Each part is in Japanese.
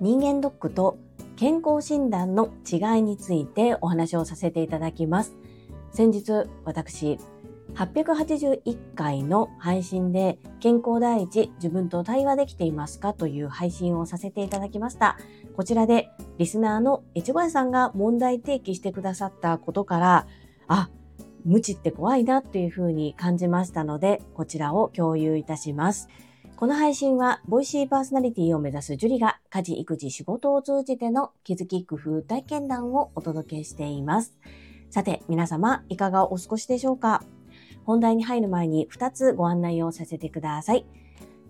人間ドックと健康診断の違いについてお話をさせていただきます。先日、私、881回の配信で健康第一自分と対話できていますかという配信をさせていただきました。こちらでリスナーの越後屋さんが問題提起してくださったことから、あ、無知って怖いなっていうふうに感じましたので、こちらを共有いたします。この配信は、ボイシーパーソナリティを目指すジュリが、家事、育児、仕事を通じての気づき、工夫、体験談をお届けしています。さて、皆様、いかがお過ごしでしょうか？本題に入る前に2つご案内をさせてください。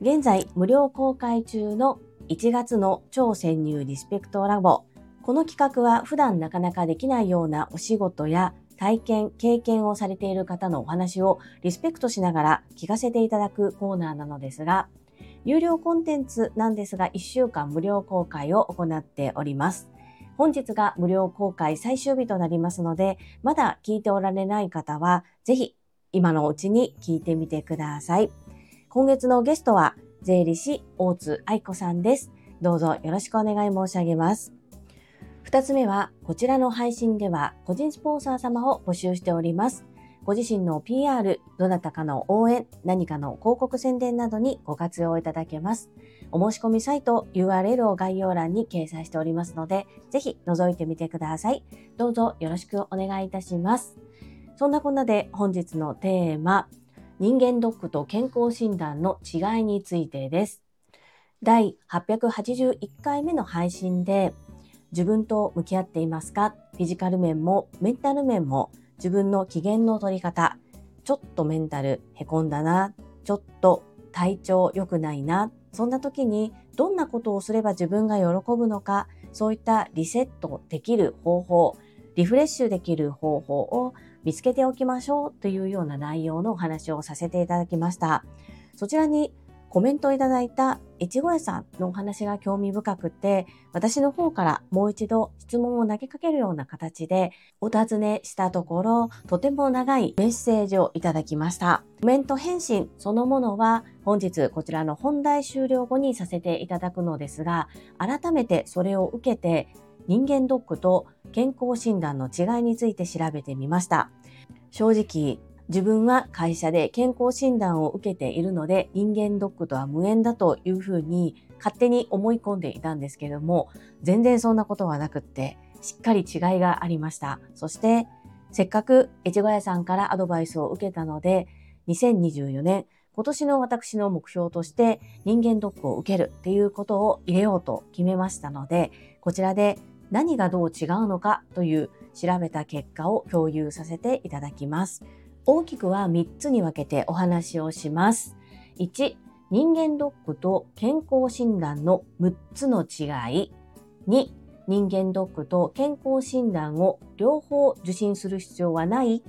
現在、無料公開中の1月の超潜入リスペクトラボ。この企画は普段なかなかできないようなお仕事や体験、経験をされている方のお話をリスペクトしながら聞かせていただくコーナーなのですが、有料コンテンツなんですが1週間無料公開を行っております。本日が無料公開最終日となりますので、まだ聞いておられない方は、ぜひ今のうちに聞いてみてください。今月のゲストは、税理士大津愛子さんです。どうぞよろしくお願い申し上げます。二つ目は、こちらの配信では個人スポンサー様を募集しております。ご自身の PR、どなたかの応援、何かの広告宣伝などにご活用いただけます。お申し込みサイト URL を概要欄に掲載しておりますので、ぜひ覗いてみてください。どうぞよろしくお願いいたします。そんなこんなで本日のテーマ、人間ドックと健康診断の違いについてです。第881回目の配信で、自分と向き合っていますか？フィジカル面もメンタル面も自分の機嫌の取り方、ちょっとメンタルへこんだな、ちょっと体調良くないな、そんな時にどんなことをすれば自分が喜ぶのか、そういったリセットできる方法、リフレッシュできる方法を見つけておきましょうというような内容のお話をさせていただきました。そちらにコメントをいただいた越後屋さんのお話が興味深くて、私の方からもう一度質問を投げかけるような形でお尋ねしたところ、とても長いメッセージをいただきました。コメント返信そのものは本日こちらの本題終了後にさせていただくのですが、改めてそれを受けて人間ドックと健康診断の違いについて調べてみました。正直、自分は会社で健康診断を受けているので人間ドックとは無縁だというふうに勝手に思い込んでいたんですけども全然そんなことはなくってしっかり違いがありました。そしてせっかく越後屋さんからアドバイスを受けたので2024年今年の私の目標として人間ドックを受けるっていうことを入れようと決めましたのでこちらで何がどう違うのかという調べた結果を共有させていただきます。大きくは3つに分けてお話をします。1、人間ドックと健康診断の6つの違い。2、人間ドックと健康診断を両方受診する必要はない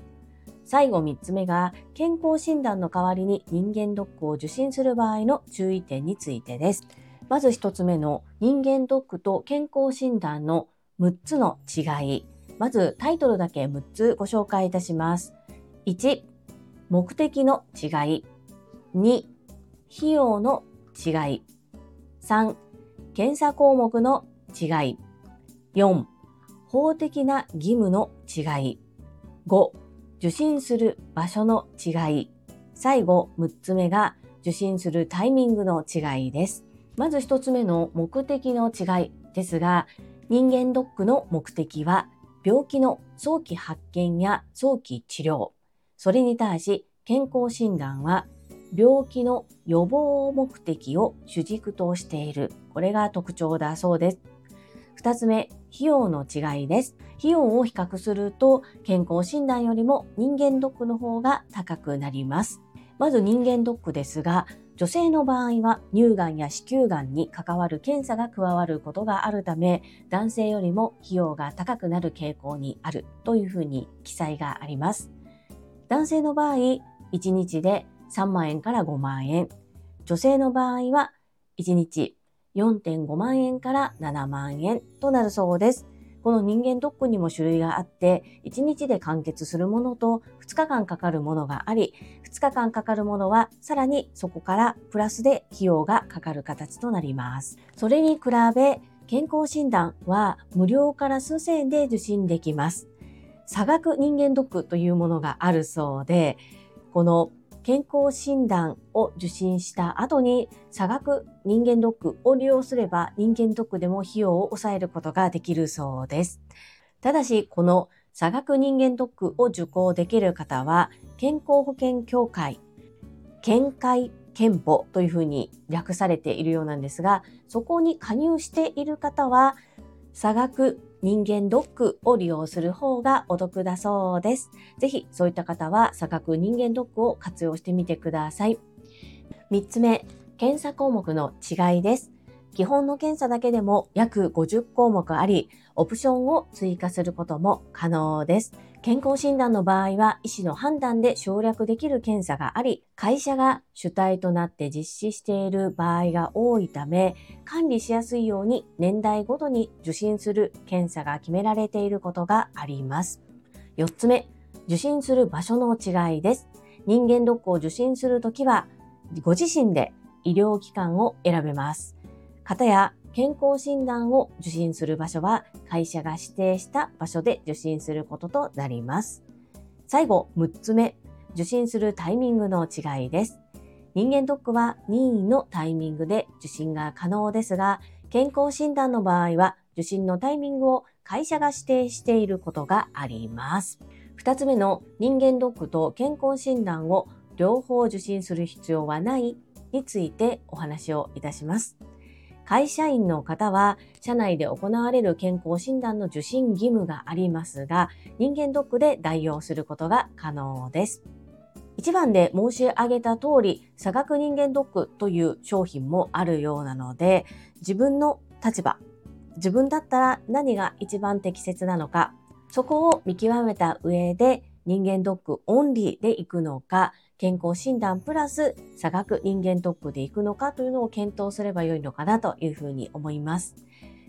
最後3つ目が健康診断の代わりに人間ドックを受診する場合の注意点についてです。まず1つ目の人間ドックと健康診断の6つの違い。まずタイトルだけ6つご紹介いたします。1、目的の違い。2、費用の違い。3、検査項目の違い。4、法的な義務の違い。5、受診する場所の違い。最後、6つ目が受診するタイミングの違いです。まず1つ目の目的の違いですが、人間ドックの目的は病気の早期発見や早期治療。それに対し健康診断は病気の予防目的を主軸としている。これが特徴だそうです。二つ目、費用の違いです。費用を比較すると健康診断よりも人間ドックの方が高くなります。まず人間ドックですが、女性の場合は乳がんや子宮がんに関わる検査が加わることがあるため、男性よりも費用が高くなる傾向にあるというふうに記載があります。男性の場合、1日で3万円から5万円。女性の場合は、1日4.5万円から7万円となるそうです。この人間ドックにも種類があって、1日で完結するものと2日間かかるものがあり、2日間かかるものはさらにそこからプラスで費用がかかる形となります。それに比べ、健康診断は無料から数千円で受診できます。差額人間ドックというものがあるそうで、この健康診断を受診した後に差額人間ドックを利用すれば人間ドックでも費用を抑えることができるそうです。ただし、この差額人間ドックを受講できる方は健康保険協会、健会憲法というふうに略されているようなんですが、そこに加入している方は差額人間ドックを利用する方がお得だそうです。ぜひそういった方は差額人間ドックを活用してみてください。3つ目、検査項目の違いです。基本の検査だけでも約50項目あり、オプションを追加することも可能です。健康診断の場合は医師の判断で省略できる検査があり、会社が主体となって実施している場合が多いため、管理しやすいように年代ごとに受診する検査が決められていることがあります。4つ目、受診する場所の違いです。人間ドックを受診するときは、ご自身で医療機関を選べます。方や健康診断を受診する場所は会社が指定した場所で受診することとなります。最後、6つ目、受診するタイミングの違いです。人間ドックは任意のタイミングで受診が可能ですが、健康診断の場合は受診のタイミングを会社が指定していることがあります。2つ目の人間ドックと健康診断を両方受診する必要はないについてお話をいたします。会社員の方は、社内で行われる健康診断の受診義務がありますが、人間ドックで代用することが可能です。1番で申し上げた通り、差額人間ドックという商品もあるようなので、自分の立場、自分だったら何が一番適切なのか、そこを見極めた上で人間ドックオンリーで行くのか、健康診断プラス差額人間ドックで行くのかというのを検討すればよいのかなというふうに思います。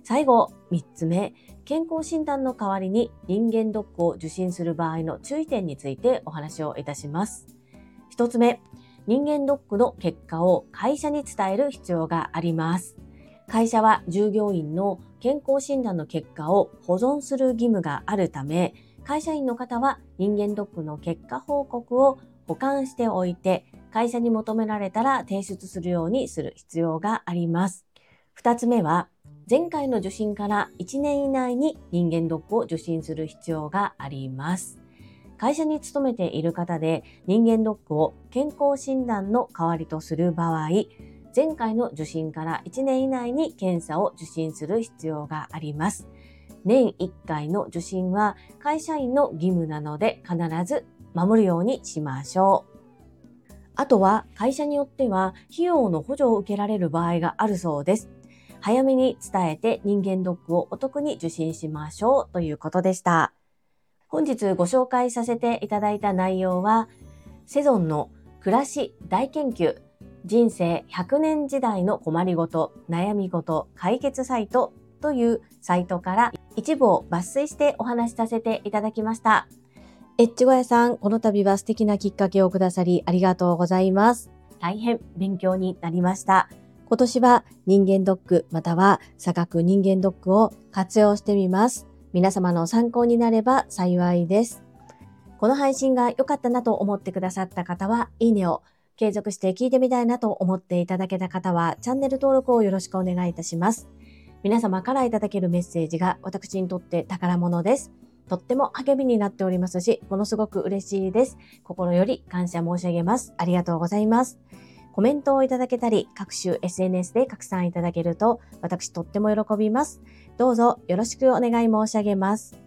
最後、3つ目、健康診断の代わりに人間ドックを受診する場合の注意点についてお話をいたします。1つ目、人間ドックの結果を会社に伝える必要があります。会社は従業員の健康診断の結果を保存する義務があるため、会社員の方は人間ドックの結果報告を保管しておいて、会社に求められたら提出するようにする必要があります。二つ目は、前回の受診から1年以内に人間ドックを受診する必要があります。会社に勤めている方で人間ドックを健康診断の代わりとする場合、前回の受診から1年以内に検査を受診する必要があります。年1回の受診は会社員の義務なので必ず守るようにしましょう。あとは会社によっては費用の補助を受けられる場合があるそうです。早めに伝えて人間ドックをお得に受診しましょうということでした。本日ご紹介させていただいた内容は、セゾンの暮らし大研究人生100年時代の困りごと、悩みごと、解決サイトというサイトから一部を抜粋してお話しさせていただきました。エッチ小屋さん、この度は素敵なきっかけをくださりありがとうございます。大変勉強になりました。今年は人間ドックまたは差額人間ドックを活用してみます。皆様の参考になれば幸いです。この配信が良かったなと思ってくださった方は、いいねを。継続して聞いてみたいなと思っていただけた方は、チャンネル登録をよろしくお願いいたします。皆様からいただけるメッセージが私にとって宝物です。とっても励みになっておりますし、ものすごく嬉しいです。心より感謝申し上げます。ありがとうございます。コメントをいただけたり、各種 SNS で拡散いただけると、私とっても喜びます。どうぞよろしくお願い申し上げます。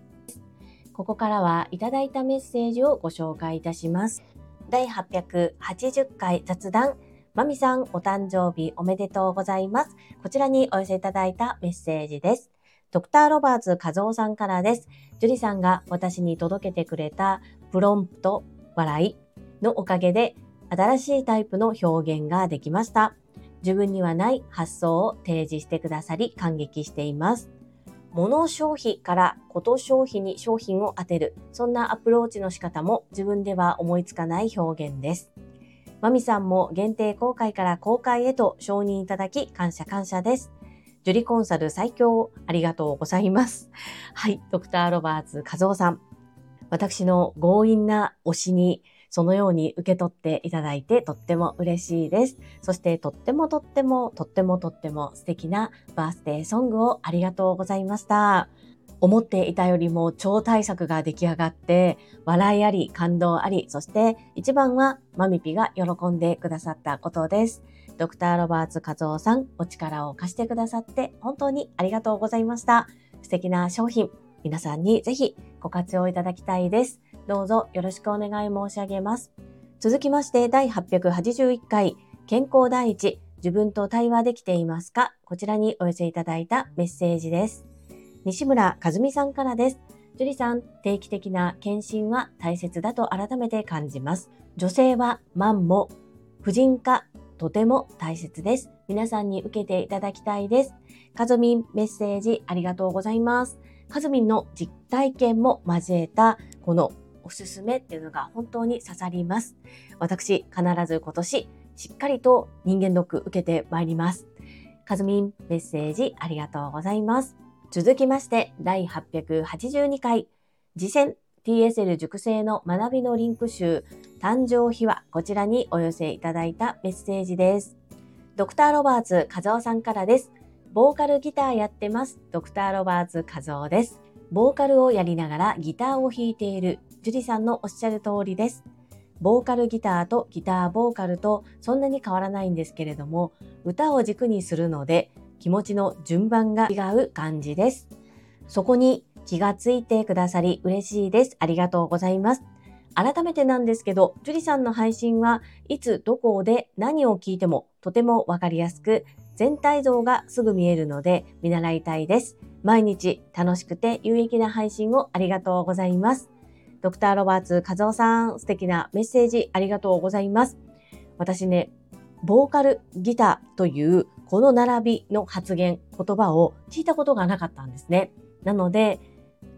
ここからはいただいたメッセージをご紹介いたします。第880回雑談、まみさんお誕生日おめでとうございます。こちらにお寄せいただいたメッセージです。ドクターロバーツ和夫さんからです。ジュリさんが私に届けてくれたプロンプト笑いのおかげで新しいタイプの表現ができました。自分にはない発想を提示してくださり感激しています。物消費からこと消費に商品を当てる。そんなアプローチの仕方も自分では思いつかない表現です。マミさんも限定公開から公開へと承認いただき感謝感謝です。ジュリコンサル最強ありがとうございます。はい、ドクターロバーツ和夫さん。私の強引な推しにそのように受け取っていただいてとっても嬉しいです。そしてとってもとってもとってもとっても素敵なバースデーソングをありがとうございました。思っていたよりも超大作が出来上がって、笑いあり、感動あり、そして一番はマミピが喜んでくださったことです。ドクターロバーツ和夫さん、お力を貸してくださって本当にありがとうございました。素敵な商品、皆さんにぜひご活用いただきたいです。どうぞよろしくお願い申し上げます。続きまして第881回健康第一自分と対話できていますか？こちらにお寄せいただいたメッセージです。西村和美さんからです。樹里さん、定期的な検診は大切だと改めて感じます。女性はマンも婦人科とても大切です。皆さんに受けていただきたいです。かずみんメッセージありがとうございます。かずみんの実体験も交えたこのおすすめっていうのが本当に刺さります。私、必ず今年、しっかりと人間ドック受けてまいります。かずみん、メッセージありがとうございます。続きまして、第882回、次戦 TSL 熟成の学びのリンク集、誕生秘話、こちらにお寄せいただいたメッセージです。ドクターロバーツ和夫さんからです。ボーカルギターやってます。ドクターロバーツ和夫です。ボーカルをやりながらギターを弾いているジュリさんのおっしゃる通りです。ボーカルギターとギターボーカルとそんなに変わらないんですけれども、歌を軸にするので気持ちの順番が違う感じです。そこに気がついてくださり嬉しいです。ありがとうございます。改めてなんですけど、ジュリさんの配信はいつどこで何を聞いてもとてもわかりやすく、全体像がすぐ見えるので見習いたいです。毎日楽しくて有益な配信をありがとうございます。ドクターロバーツ和夫さん、素敵なメッセージありがとうございます。私ね、ボーカルギターというこの並びの発言、言葉を聞いたことがなかったんですね。なので、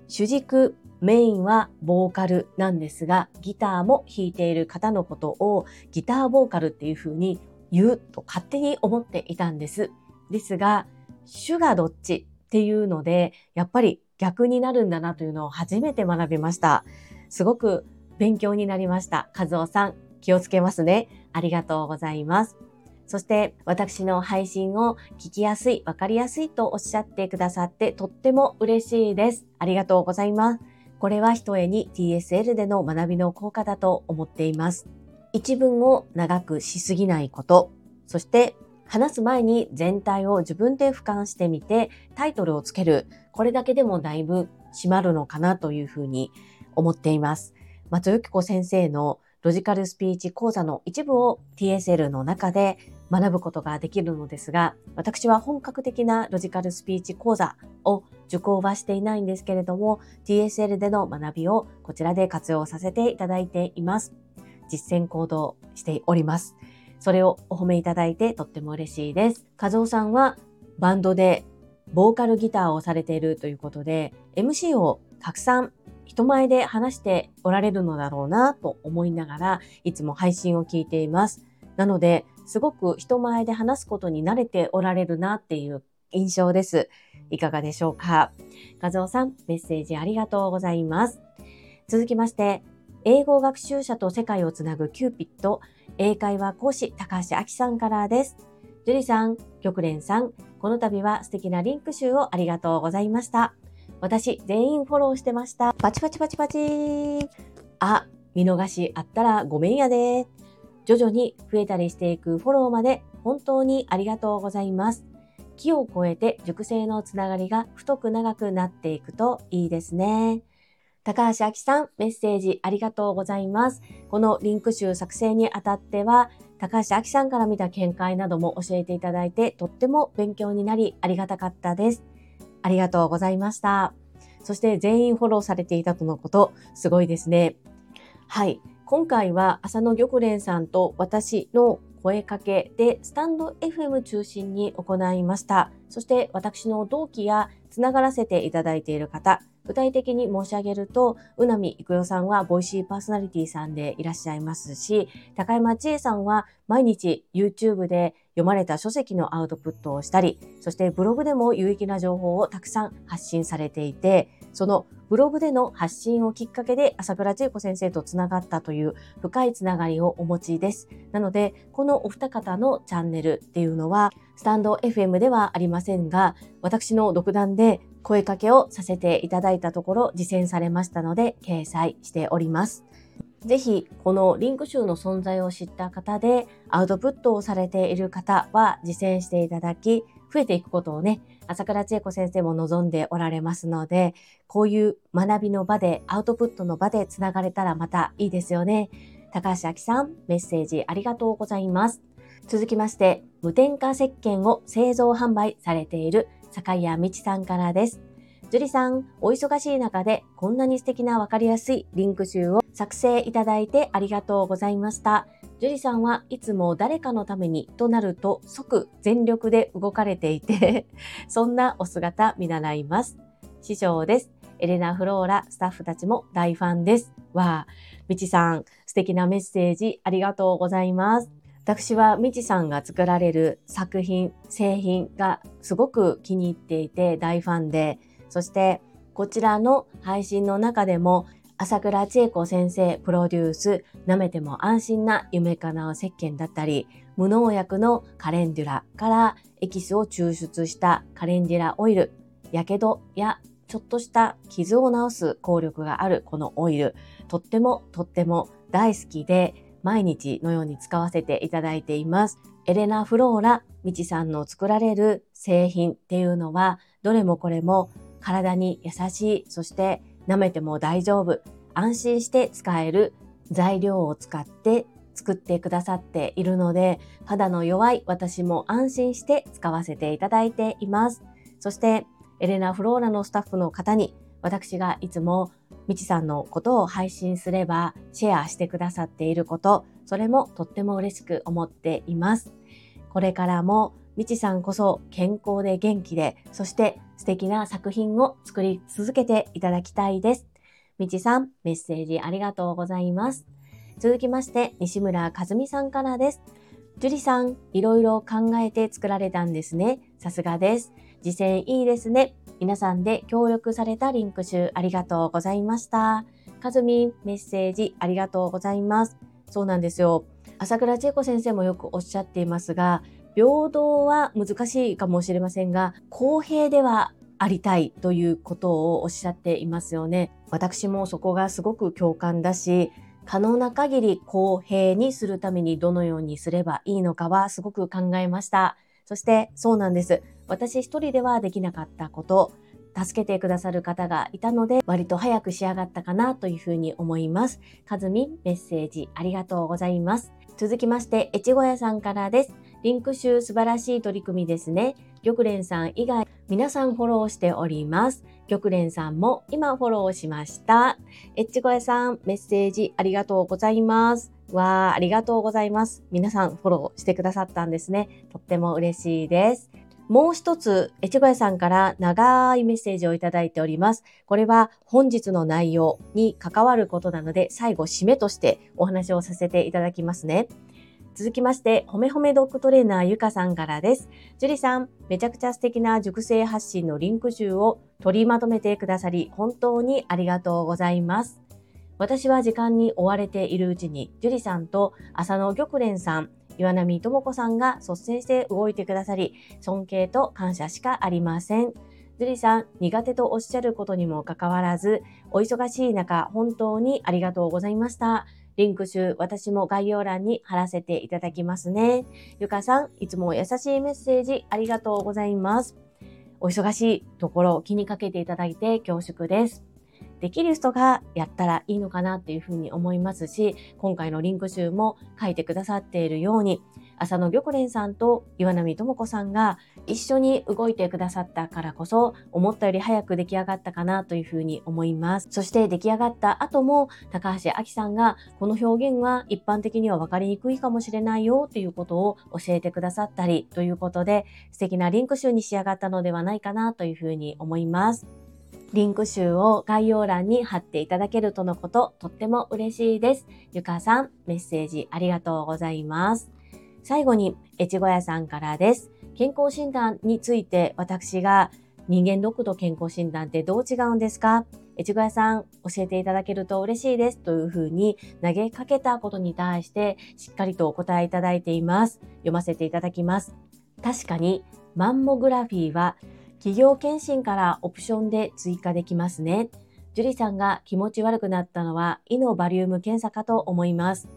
主軸、メインはボーカルなんですが、ギターも弾いている方のことをギターボーカルっていう風に言うと勝手に思っていたんです。ですが、主がどっちっていうので、やっぱり逆になるんだなというのを初めて学びました。すごく勉強になりました。和夫さん、気をつけますね。ありがとうございます。そして私の配信を聞きやすい、わかりやすいとおっしゃってくださってとっても嬉しいです。ありがとうございます。これは一重に TSL での学びの効果だと思っています。一文を長くしすぎないこと、そして話す前に全体を自分で俯瞰してみてタイトルをつける。これだけでもだいぶ締まるのかなというふうに思っています。松由紀子先生のロジカルスピーチ講座の一部を TSL の中で学ぶことができるのですが、私は本格的なロジカルスピーチ講座を受講はしていないんですけれども、TSL での学びをこちらで活用させていただいています。実践行動しております。それをお褒めいただいてとっても嬉しいです。和夫さんはバンドでボーカルギターをされているということで、MC をたくさん人前で話しておられるのだろうなと思いながらいつも配信を聞いています。なので、すごく人前で話すことに慣れておられるなっていう印象です。いかがでしょうか？画像さん、メッセージありがとうございます。続きまして、英語学習者と世界をつなぐキューピット、英会話講師高橋明さんからです。樹里さん、玉蓮さん、この度は素敵なリンク集をありがとうございました。私、全員フォローしてました。パチパチパチパチあ、見逃しあったらごめんやで。徐々に増えたりしていくフォローまで本当にありがとうございます。木を越えて熟成のつながりが太く長くなっていくといいですね。高橋明さん、メッセージありがとうございます。このリンク集作成にあたっては、高橋明さんから見た見解なども教えていただいて、とっても勉強になりありがたかったです。ありがとうございました。そして全員フォローされていたとのこと、すごいですね。はい。今回は浅野玉蓮さんと私の声かけでスタンド FM 中心に行いました。そして私の同期やつながらせていただいている方、具体的に申し上げると、うなみいくよさんはボイシーパーソナリティさんでいらっしゃいますし、高山千恵さんは毎日 YouTube で読まれた書籍のアウトプットをしたり、そしてブログでも有益な情報をたくさん発信されていて、そのブログでの発信をきっかけで朝倉千恵子先生とつながったという深いつながりをお持ちです。なので、このお二方のチャンネルっていうのは、スタンド FM ではありませんが、私の独断で声かけをさせていただいたところ実践されましたので掲載しております。ぜひこのリンク集の存在を知った方でアウトプットをされている方は実践していただき増えていくことをね朝倉千恵子先生も望んでおられますのでこういう学びの場でアウトプットの場でつながれたらまたいいですよね。高橋明さんメッセージありがとうございます。続きまして無添加石鹸を製造販売されている坂谷美智さんからです。樹里さん、お忙しい中でこんなに素敵なわかりやすいリンク集を作成いただいてありがとうございました。樹里さんはいつも誰かのためにとなると即全力で動かれていて そんなお姿見習います。師匠です。エレナ・フローラ、スタッフたちも大ファンです。わあ、みちさん、素敵なメッセージありがとうございます。私はみちさんが作られる作品、製品がすごく気に入っていて大ファンで、そしてこちらの配信の中でも朝倉千恵子先生プロデュース舐めても安心な夢かなう石鹸だったり無農薬のカレンデュラからエキスを抽出したカレンデュラオイル、やけどやちょっとした傷を治す効力があるこのオイル、とってもとっても大好きで毎日のように使わせていただいています。エレナ・フローラ・ミチさんの作られる製品っていうのは、どれもこれも体に優しい、そして舐めても大丈夫、安心して使える材料を使って作ってくださっているので、肌の弱い私も安心して使わせていただいています。そして、エレナ・フローラのスタッフの方に私がいつもみちさんのことを配信すればシェアしてくださっていること、それもとっても嬉しく思っています。これからもみちさんこそ健康で元気で、そして素敵な作品を作り続けていただきたいです。みちさん、メッセージありがとうございます。続きまして、西村和美さんからです。樹里さん、いろいろ考えて作られたんですね。さすがです。実践いいですね。皆さんで協力されたリンク集ありがとうございました。かずみん、メッセージありがとうございます。そうなんですよ。朝倉千恵子先生もよくおっしゃっていますが、平等は難しいかもしれませんが、公平ではありたいということをおっしゃっていますよね。私もそこがすごく共感だし、可能な限り公平にするためにどのようにすればいいのかはすごく考えました。そしてそうなんです。私一人ではできなかったこと、助けてくださる方がいたので、割と早く仕上がったかなというふうに思います。かずみ、メッセージありがとうございます。続きまして、越後屋さんからです。リンク集素晴らしい取り組みですね。玉蓮さん以外、皆さんフォローしております。玉蓮さんも今フォローしました。越後屋さん、メッセージありがとうございます。わー、ありがとうございます。皆さんフォローしてくださったんですね。とっても嬉しいです。もう一つ、越後屋さんから長いメッセージをいただいております。これは本日の内容に関わることなので、最後締めとしてお話をさせていただきますね。続きまして、ほめほめドッグトレーナーゆかさんからです。樹里さん、めちゃくちゃ素敵な熟成発信のリンク集を取りまとめてくださり、本当にありがとうございます。私は時間に追われているうちに、樹里さんと浅野玉蓮さん、岩波智子さんが率先して動いてくださり、尊敬と感謝しかありません。樹里さん、苦手とおっしゃることにもかかわらず、お忙しい中、本当にありがとうございました。リンク集、私も概要欄に貼らせていただきますね。ゆかさん、いつも優しいメッセージありがとうございます。お忙しいところを気にかけていただいて恐縮です。できる人がやったらいいのかなっていうふうに思いますし、今回のリンク集も書いてくださっているように、浅野玉蓮さんと岩波智子さんが一緒に動いてくださったからこそ思ったより早く出来上がったかなというふうに思います。そして出来上がった後も高橋明さんがこの表現は一般的には分かりにくいかもしれないよということを教えてくださったりということで素敵なリンク集に仕上がったのではないかなというふうに思います。リンク集を概要欄に貼っていただけるとのこと、とっても嬉しいです。ゆかさん、メッセージありがとうございます。最後に、越後屋さんからです。健康診断について私が人間ドックと健康診断ってどう違うんですか？越後屋さん教えていただけると嬉しいですというふうに投げかけたことに対してしっかりとお答えいただいています。読ませていただきます。確かにマンモグラフィーは企業検診からオプションで追加できますね。樹里さんが気持ち悪くなったのは胃のバリウム検査かと思います。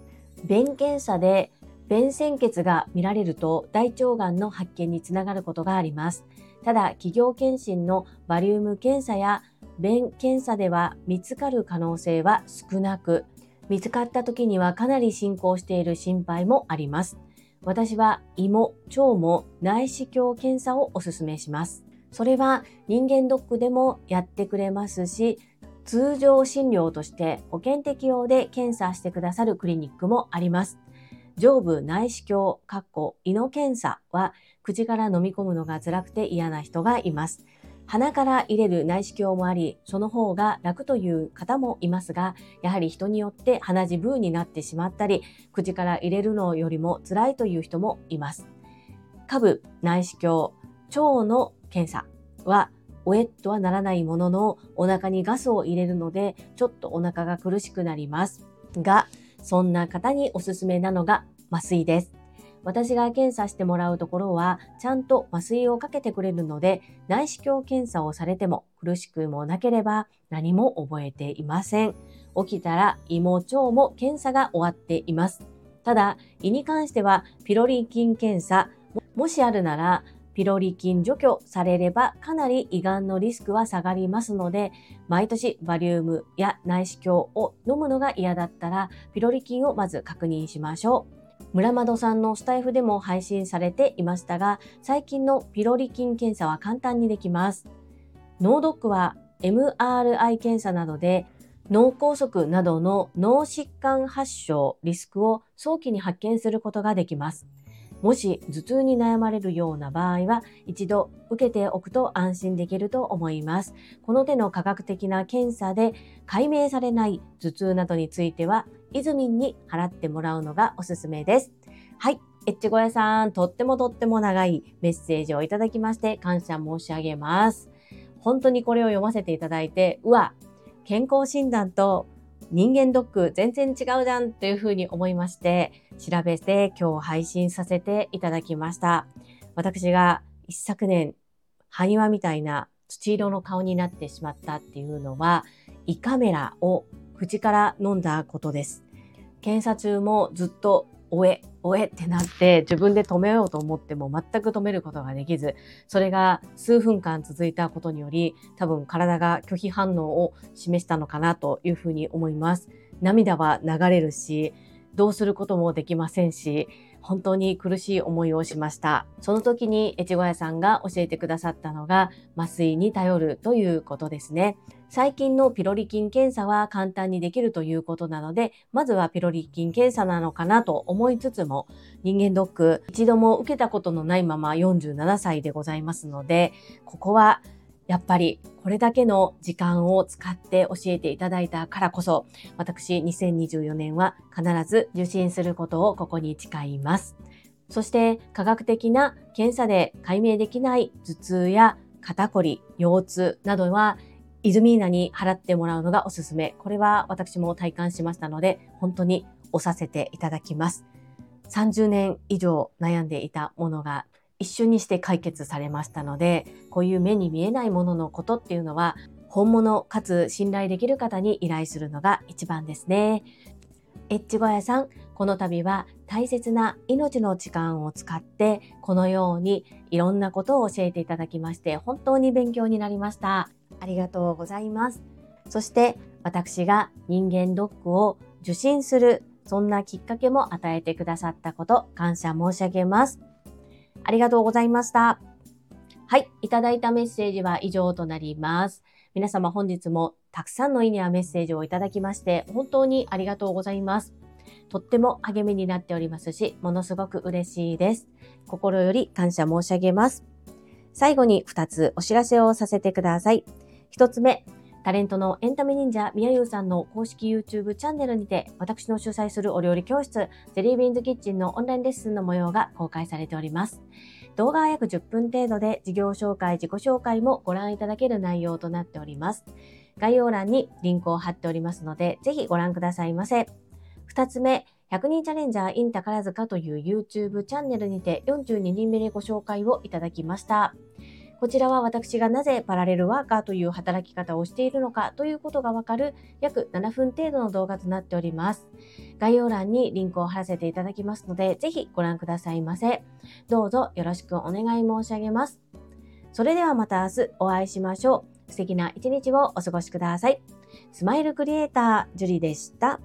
便検査で便潜血が見られると大腸がんの発見につながることがあります。ただ、企業検診のバリウム検査や便検査では見つかる可能性は少なく、見つかった時にはかなり進行している心配もあります。私は胃も腸も内視鏡検査をお勧めします。それは人間ドックでもやってくれますし、通常診療として保険適用で検査してくださるクリニックもあります。上部内視鏡、胃の検査は口から飲み込むのが辛くて嫌な人がいます。鼻から入れる内視鏡もあり、その方が楽という方もいますが、やはり人によって鼻血ブーになってしまったり、口から入れるのよりも辛いという人もいます。下部内視鏡、腸の検査はおえっとはならないもののお腹にガスを入れるのでちょっとお腹が苦しくなりますがそんな方におすすめなのが麻酔です。私が検査してもらうところはちゃんと麻酔をかけてくれるので内視鏡検査をされても苦しくもなければ何も覚えていません。起きたら胃も腸も検査が終わっています。ただ胃に関してはピロリ菌検査もしあるならピロリ菌除去されればかなり胃がんのリスクは下がりますので、毎年バリウムや内視鏡を飲むのが嫌だったら、ピロリ菌をまず確認しましょう。村窓さんのスタイフでも配信されていましたが、最近のピロリ菌検査は簡単にできます。脳ドックは MRI 検査などで脳梗塞などの脳疾患発症リスクを早期に発見することができます。もし頭痛に悩まれるような場合は一度受けておくと安心できると思います。この手の科学的な検査で解明されない頭痛などについては、イズミンに払ってもらうのがおすすめです。はい。エッチゴヤさん、とってもとっても長いメッセージをいただきまして感謝申し上げます。本当にこれを読ませていただいて、うわ、健康診断と人間ドック全然違うじゃんというふうに思いまして、調べて今日配信させていただきました。私が一昨年、埴輪みたいな土色の顔になってしまったっていうのは、胃カメラを口から飲んだことです。検査中もずっとおえ、おえってなって自分で止めようと思っても全く止めることができず、それが数分間続いたことにより多分体が拒否反応を示したのかなというふうに思います。涙は流れるし、どうすることもできませんし、本当に苦しい思いをしました。その時に越後屋さんが教えてくださったのが麻酔に頼るということですね。最近のピロリ菌検査は簡単にできるということなので、まずはピロリ菌検査なのかなと思いつつも、人間ドック一度も受けたことのないまま47歳でございますので、ここはやっぱりこれだけの時間を使って教えていただいたからこそ、私2024年は必ず受診することをここに誓います。そして科学的な検査で解明できない頭痛や肩こり、腰痛などはイズミーナに払ってもらうのがおすすめ。これは私も体感しましたので、本当に押させていただきます。30年以上悩んでいたものが一緒にして解決されましたので、こういう目に見えないもののことっていうのは、本物かつ信頼できる方に依頼するのが一番ですね。エッチゴヤさん、この度は大切な命の時間を使って、このようにいろんなことを教えていただきまして、本当に勉強になりました。ありがとうございます。そして私が人間ドックを受診するそんなきっかけも与えてくださったこと、感謝申し上げます。ありがとうございました。はい、いただいたメッセージは以上となります。皆様本日もたくさんのいいねやメッセージをいただきまして、本当にありがとうございます。とっても励みになっておりますし、ものすごく嬉しいです。心より感謝申し上げます。最後に2つお知らせをさせてください。1つ目、タレントのエンタメ忍者みやゆうさんの公式 YouTube チャンネルにて、私の主催するお料理教室、ゼリービーンズキッチンのオンラインレッスンの模様が公開されております。動画は約10分程度で事業紹介、自己紹介もご覧いただける内容となっております。概要欄にリンクを貼っておりますので、ぜひご覧くださいませ。2つ目、100人チャレンジャー in 宝塚という YouTube チャンネルにて42人目でご紹介をいただきました。こちらは私がなぜパラレルワーカーという働き方をしているのかということがわかる約7分程度の動画となっております。概要欄にリンクを貼らせていただきますので、ぜひご覧くださいませ。どうぞよろしくお願い申し上げます。それではまた明日お会いしましょう。素敵な一日をお過ごしください。スマイルクリエイター、ジュリでした。